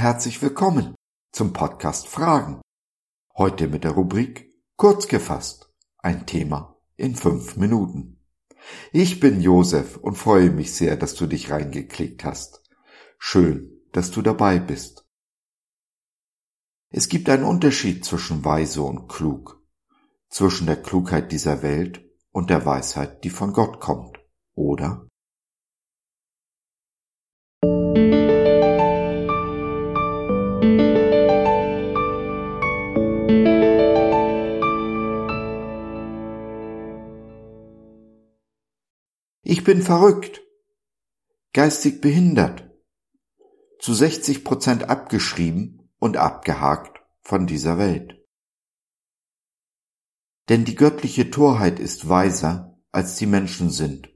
herzlich willkommen zum Podcast Fragen. Heute mit der Rubrik Kurz gefasst. Ein Thema in fünf Minuten. Ich bin Josef und freue mich sehr, dass du dich reingeklickt hast. Schön, dass du dabei bist. Es gibt einen Unterschied zwischen weise und klug, zwischen der Klugheit dieser Welt und der Weisheit, die von Gott kommt, oder? Ich bin verrückt, geistig behindert, zu 60 Prozent abgeschrieben und abgehakt von dieser Welt. Denn die göttliche Torheit ist weiser, als die Menschen sind,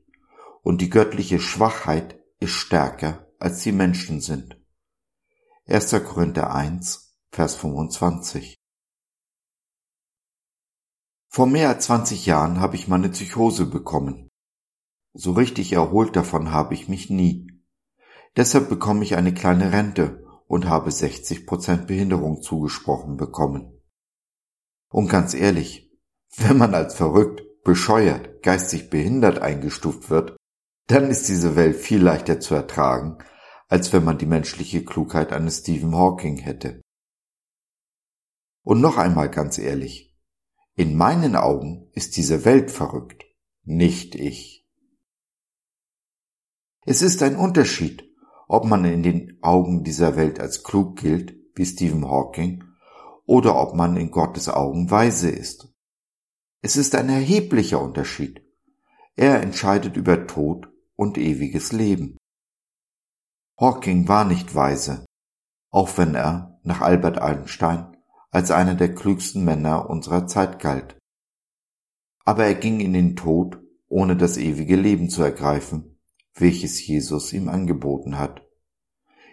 und die göttliche Schwachheit ist stärker, als die Menschen sind. 1. Korinther 1, Vers 25. Vor mehr als 20 Jahren habe ich meine Psychose bekommen. So richtig erholt davon habe ich mich nie. Deshalb bekomme ich eine kleine Rente und habe 60 Prozent Behinderung zugesprochen bekommen. Und ganz ehrlich, wenn man als verrückt, bescheuert, geistig behindert eingestuft wird, dann ist diese Welt viel leichter zu ertragen, als wenn man die menschliche Klugheit eines Stephen Hawking hätte. Und noch einmal ganz ehrlich, in meinen Augen ist diese Welt verrückt, nicht ich. Es ist ein Unterschied, ob man in den Augen dieser Welt als klug gilt, wie Stephen Hawking, oder ob man in Gottes Augen weise ist. Es ist ein erheblicher Unterschied. Er entscheidet über Tod und ewiges Leben. Hawking war nicht weise, auch wenn er, nach Albert Einstein, als einer der klügsten Männer unserer Zeit galt. Aber er ging in den Tod, ohne das ewige Leben zu ergreifen welches Jesus ihm angeboten hat.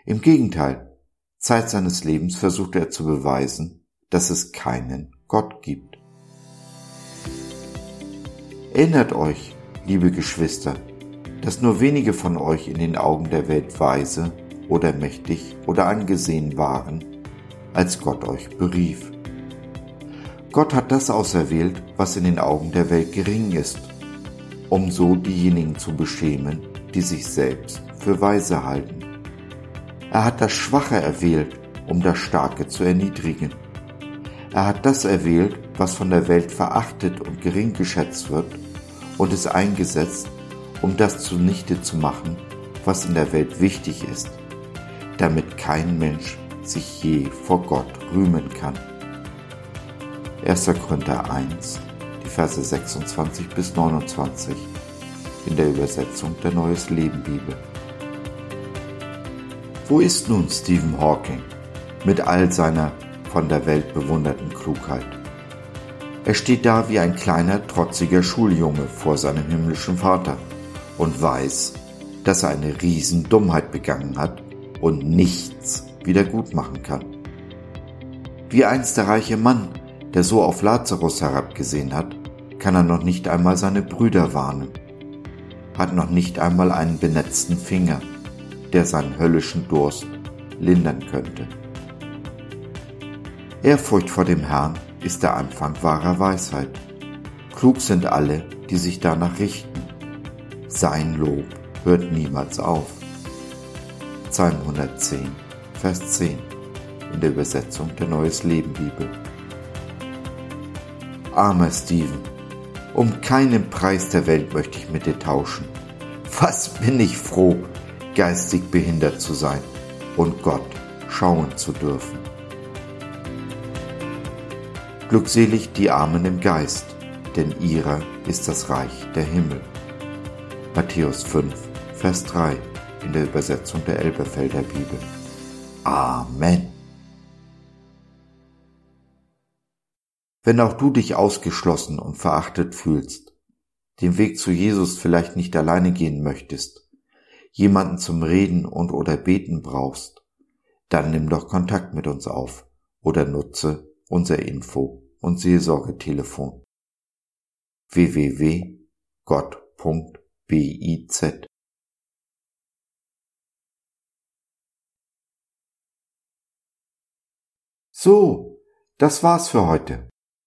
Im Gegenteil, Zeit seines Lebens versuchte er zu beweisen, dass es keinen Gott gibt. Erinnert euch, liebe Geschwister, dass nur wenige von euch in den Augen der Welt weise oder mächtig oder angesehen waren, als Gott euch berief. Gott hat das auserwählt, was in den Augen der Welt gering ist, um so diejenigen zu beschämen, die sich selbst für weise halten. Er hat das Schwache erwählt, um das Starke zu erniedrigen. Er hat das erwählt, was von der Welt verachtet und gering geschätzt wird, und es eingesetzt, um das zunichte zu machen, was in der Welt wichtig ist, damit kein Mensch sich je vor Gott rühmen kann. 1. Korinther 1, Verse 26 bis 29 in der Übersetzung der Neues Leben Bibel. Wo ist nun Stephen Hawking mit all seiner von der Welt bewunderten Klugheit? Er steht da wie ein kleiner, trotziger Schuljunge vor seinem himmlischen Vater und weiß, dass er eine Riesendummheit begangen hat und nichts wieder gut machen kann. Wie einst der reiche Mann, der so auf Lazarus herabgesehen hat, kann er noch nicht einmal seine Brüder warnen hat noch nicht einmal einen benetzten Finger, der seinen höllischen Durst lindern könnte. Ehrfurcht vor dem Herrn ist der Anfang wahrer Weisheit. Klug sind alle, die sich danach richten. Sein Lob hört niemals auf. Psalm 110, Vers 10 in der Übersetzung der Neues Leben Bibel. Armer Stephen, um keinen Preis der Welt möchte ich mit dir tauschen. Was bin ich froh, geistig behindert zu sein und Gott schauen zu dürfen. Glückselig die Armen im Geist, denn ihrer ist das Reich der Himmel. Matthäus 5, Vers 3 in der Übersetzung der Elberfelder Bibel. Amen. Wenn auch du dich ausgeschlossen und verachtet fühlst, den Weg zu Jesus vielleicht nicht alleine gehen möchtest, jemanden zum Reden und oder Beten brauchst, dann nimm doch Kontakt mit uns auf oder nutze unser Info- und Seelsorgetelefon www.gott.biz So, das war's für heute.